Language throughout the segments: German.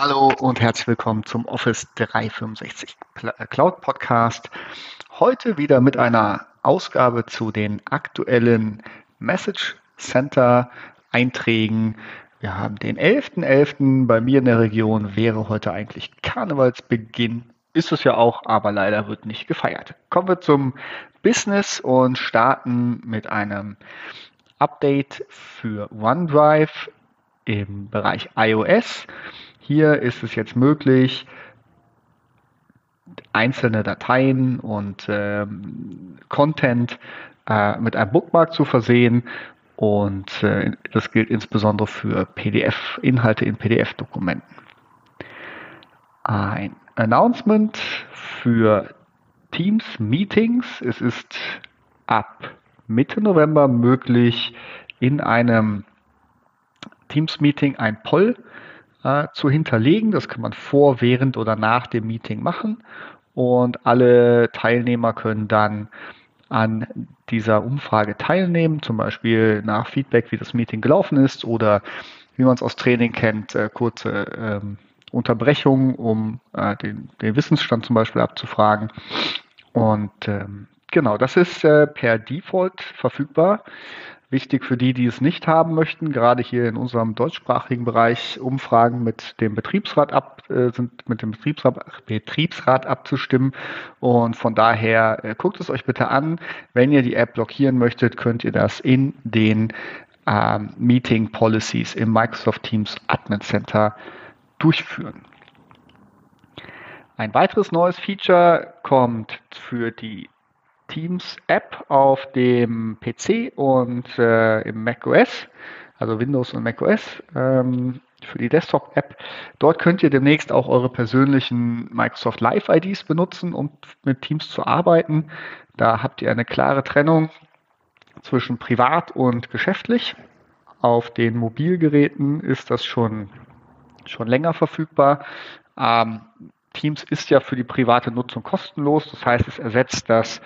Hallo und herzlich willkommen zum Office 365 äh, Cloud Podcast. Heute wieder mit einer Ausgabe zu den aktuellen Message Center Einträgen. Wir haben den 11.11. .11. Bei mir in der Region wäre heute eigentlich Karnevalsbeginn. Ist es ja auch, aber leider wird nicht gefeiert. Kommen wir zum Business und starten mit einem Update für OneDrive im Bereich iOS. Hier ist es jetzt möglich, einzelne Dateien und ähm, Content äh, mit einem Bookmark zu versehen. Und äh, das gilt insbesondere für PDF, Inhalte in PDF-Dokumenten. Ein Announcement für Teams Meetings. Es ist ab Mitte November möglich, in einem Teams-Meeting ein Poll äh, zu hinterlegen. Das kann man vor, während oder nach dem Meeting machen. Und alle Teilnehmer können dann an dieser Umfrage teilnehmen, zum Beispiel nach Feedback, wie das Meeting gelaufen ist oder wie man es aus Training kennt, äh, kurze ähm, Unterbrechungen, um äh, den, den, Wissensstand zum Beispiel abzufragen. Und ähm, genau, das ist äh, per Default verfügbar. Wichtig für die, die es nicht haben möchten, gerade hier in unserem deutschsprachigen Bereich Umfragen mit dem Betriebsrat ab, äh, sind mit dem Betriebsrat, Betriebsrat abzustimmen. Und von daher äh, guckt es euch bitte an. Wenn ihr die App blockieren möchtet, könnt ihr das in den ähm, Meeting Policies im Microsoft Teams Admin Center durchführen. Ein weiteres neues Feature kommt für die Teams App auf dem PC und äh, im macOS, also Windows und macOS ähm, für die Desktop-App. Dort könnt ihr demnächst auch eure persönlichen Microsoft Live-IDs benutzen, um mit Teams zu arbeiten. Da habt ihr eine klare Trennung zwischen privat und geschäftlich. Auf den Mobilgeräten ist das schon, schon länger verfügbar. Ähm, Teams ist ja für die private Nutzung kostenlos. Das heißt, es ersetzt das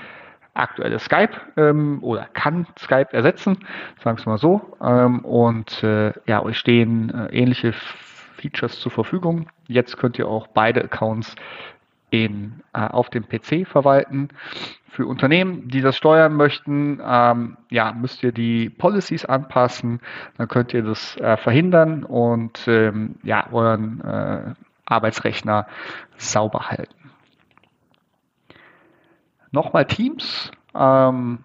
aktuelle Skype ähm, oder kann Skype ersetzen, sagen wir mal so. Ähm, und äh, ja, euch stehen äh, ähnliche Features zur Verfügung. Jetzt könnt ihr auch beide Accounts in, äh, auf dem PC verwalten. Für Unternehmen, die das steuern möchten, ähm, ja, müsst ihr die Policies anpassen. Dann könnt ihr das äh, verhindern und ähm, ja, euren äh, Arbeitsrechner sauber halten. Nochmal Teams. Ähm,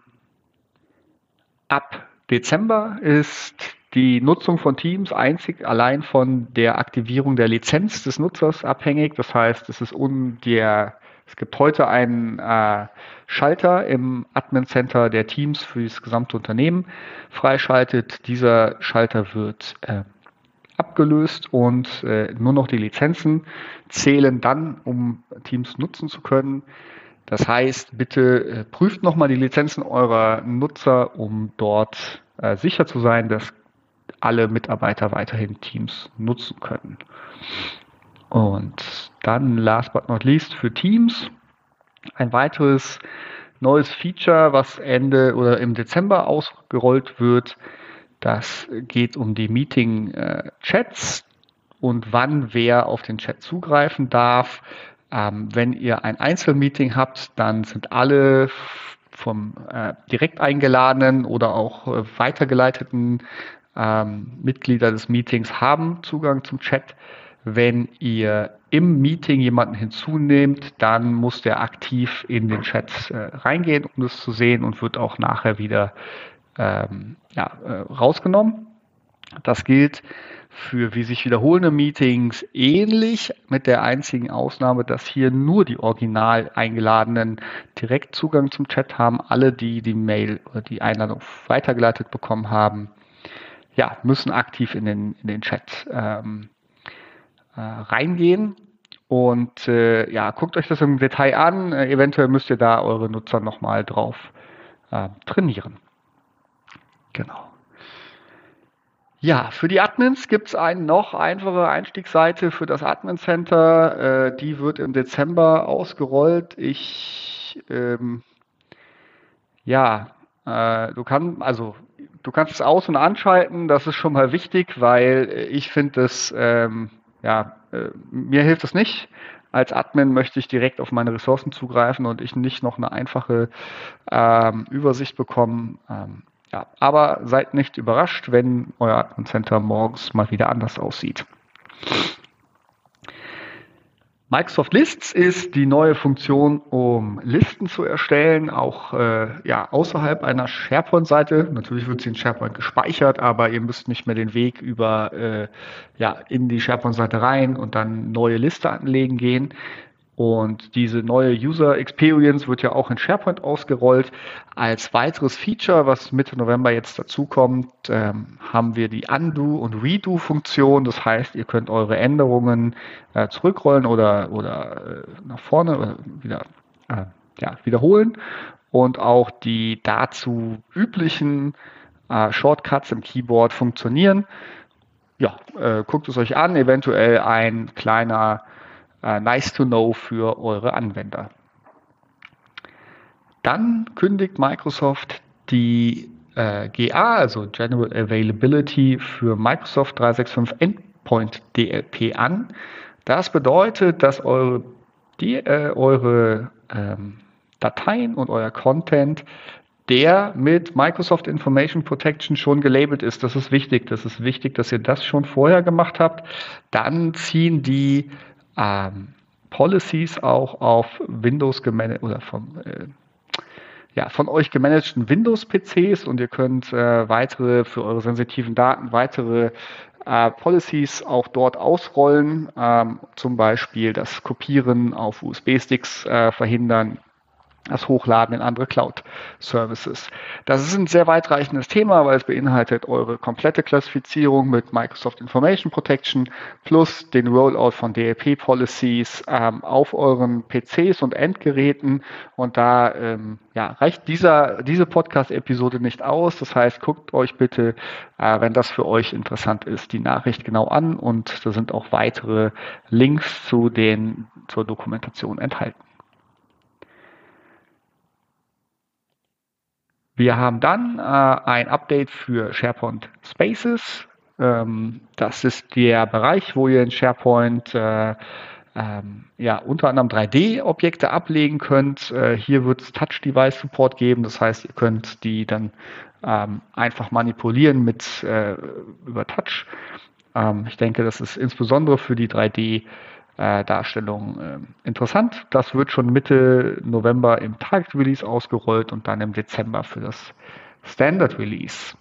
ab Dezember ist die Nutzung von Teams einzig allein von der Aktivierung der Lizenz des Nutzers abhängig. Das heißt, es ist un der, es gibt heute einen äh, Schalter im Admin Center der Teams für das gesamte Unternehmen freischaltet. Dieser Schalter wird äh, abgelöst und äh, nur noch die Lizenzen zählen dann, um Teams nutzen zu können. Das heißt, bitte äh, prüft nochmal die Lizenzen eurer Nutzer, um dort äh, sicher zu sein, dass alle Mitarbeiter weiterhin Teams nutzen können. Und dann, last but not least, für Teams ein weiteres neues Feature, was Ende oder im Dezember ausgerollt wird. Das geht um die Meeting-Chats äh, und wann wer auf den Chat zugreifen darf. Ähm, wenn ihr ein Einzelmeeting habt, dann sind alle vom äh, direkt eingeladenen oder auch äh, weitergeleiteten ähm, Mitglieder des Meetings haben Zugang zum Chat. Wenn ihr im Meeting jemanden hinzunehmt, dann muss der aktiv in den Chat äh, reingehen, um das zu sehen und wird auch nachher wieder ähm, ja, äh, rausgenommen. Das gilt für wie sich wiederholende Meetings ähnlich, mit der einzigen Ausnahme, dass hier nur die original eingeladenen direkt Zugang zum Chat haben. Alle, die die Mail oder die Einladung weitergeleitet bekommen haben, ja, müssen aktiv in den, in den Chat ähm, äh, reingehen. Und äh, ja, guckt euch das im Detail an. Äh, eventuell müsst ihr da eure Nutzer nochmal drauf äh, trainieren. Genau. Ja, für die Admins gibt es eine noch einfache Einstiegsseite für das Admin Center. Äh, die wird im Dezember ausgerollt. Ich, ähm, ja, äh, du kannst, also du kannst es aus- und anschalten. Das ist schon mal wichtig, weil ich finde es ähm, ja, äh, mir hilft es nicht. Als Admin möchte ich direkt auf meine Ressourcen zugreifen und ich nicht noch eine einfache ähm, Übersicht bekommen. Ähm, ja, aber seid nicht überrascht, wenn euer Admin Center morgens mal wieder anders aussieht. Microsoft Lists ist die neue Funktion, um Listen zu erstellen, auch äh, ja, außerhalb einer SharePoint-Seite. Natürlich wird sie in SharePoint gespeichert, aber ihr müsst nicht mehr den Weg über äh, ja, in die SharePoint-Seite rein und dann neue Liste anlegen gehen. Und diese neue User Experience wird ja auch in SharePoint ausgerollt. Als weiteres Feature, was Mitte November jetzt dazukommt, ähm, haben wir die Undo- und Redo-Funktion. Das heißt, ihr könnt eure Änderungen äh, zurückrollen oder, oder äh, nach vorne oder wieder äh, ja, wiederholen. Und auch die dazu üblichen äh, Shortcuts im Keyboard funktionieren. Ja, äh, guckt es euch an. Eventuell ein kleiner äh, nice to know für eure Anwender. Dann kündigt Microsoft die äh, GA, also General Availability für Microsoft 365 Endpoint DLP an. Das bedeutet, dass eure, die, äh, eure ähm, Dateien und euer Content der mit Microsoft Information Protection schon gelabelt ist. Das ist wichtig. Das ist wichtig, dass ihr das schon vorher gemacht habt. Dann ziehen die ähm, Policies auch auf Windows gemanagt oder vom äh, ja, von euch gemanagten Windows-PCs und ihr könnt äh, weitere für eure sensitiven Daten weitere äh, Policies auch dort ausrollen, ähm, zum Beispiel das Kopieren auf USB-Sticks äh, verhindern, das Hochladen in andere Cloud-Services. Das ist ein sehr weitreichendes Thema, weil es beinhaltet eure komplette Klassifizierung mit Microsoft Information Protection plus den Rollout von DLP-Policies ähm, auf euren PCs und Endgeräten. Und da ähm, ja, reicht dieser, diese Podcast-Episode nicht aus. Das heißt, guckt euch bitte, äh, wenn das für euch interessant ist, die Nachricht genau an und da sind auch weitere Links zu den, zur Dokumentation enthalten. Wir haben dann äh, ein Update für SharePoint Spaces. Ähm, das ist der Bereich, wo ihr in SharePoint äh, ähm, ja, unter anderem 3D-Objekte ablegen könnt. Äh, hier wird es Touch-Device-Support geben. Das heißt, ihr könnt die dann ähm, einfach manipulieren mit äh, über Touch. Ähm, ich denke, das ist insbesondere für die 3D- äh, Darstellung äh, interessant. Das wird schon Mitte November im Target Release ausgerollt und dann im Dezember für das Standard Release.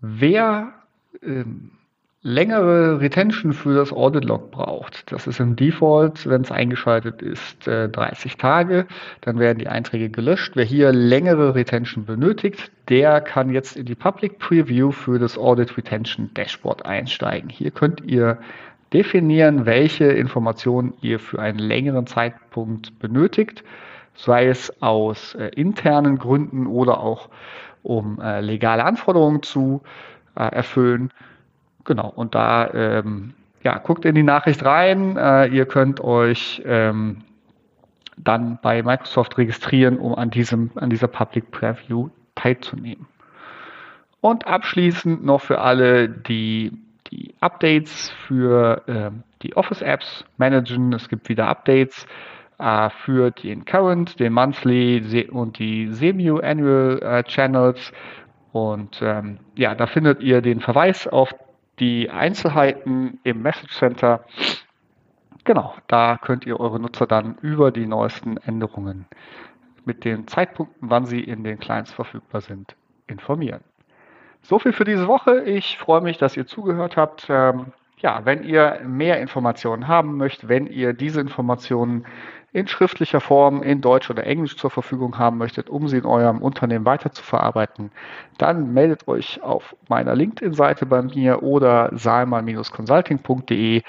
Wer ähm, längere Retention für das Audit Log braucht, das ist im Default, wenn es eingeschaltet ist, äh, 30 Tage, dann werden die Einträge gelöscht. Wer hier längere Retention benötigt, der kann jetzt in die Public Preview für das Audit Retention Dashboard einsteigen. Hier könnt ihr definieren, welche Informationen ihr für einen längeren Zeitpunkt benötigt, sei es aus äh, internen Gründen oder auch um äh, legale Anforderungen zu äh, erfüllen. Genau, und da ähm, ja, guckt in die Nachricht rein. Äh, ihr könnt euch ähm, dann bei Microsoft registrieren, um an, diesem, an dieser Public Preview teilzunehmen. Und abschließend noch für alle, die die Updates für äh, die Office-Apps managen. Es gibt wieder Updates äh, für den Current, den Monthly und die Semi-Annual äh, Channels. Und ähm, ja, da findet ihr den Verweis auf die Einzelheiten im Message Center. Genau, da könnt ihr eure Nutzer dann über die neuesten Änderungen mit den Zeitpunkten, wann sie in den Clients verfügbar sind, informieren. So viel für diese Woche. Ich freue mich, dass ihr zugehört habt. Ähm, ja, wenn ihr mehr Informationen haben möchtet, wenn ihr diese Informationen in schriftlicher Form in Deutsch oder Englisch zur Verfügung haben möchtet, um sie in eurem Unternehmen weiter zu verarbeiten, dann meldet euch auf meiner LinkedIn-Seite bei mir oder salman-consulting.de.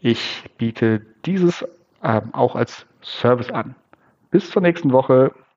Ich biete dieses ähm, auch als Service an. Bis zur nächsten Woche.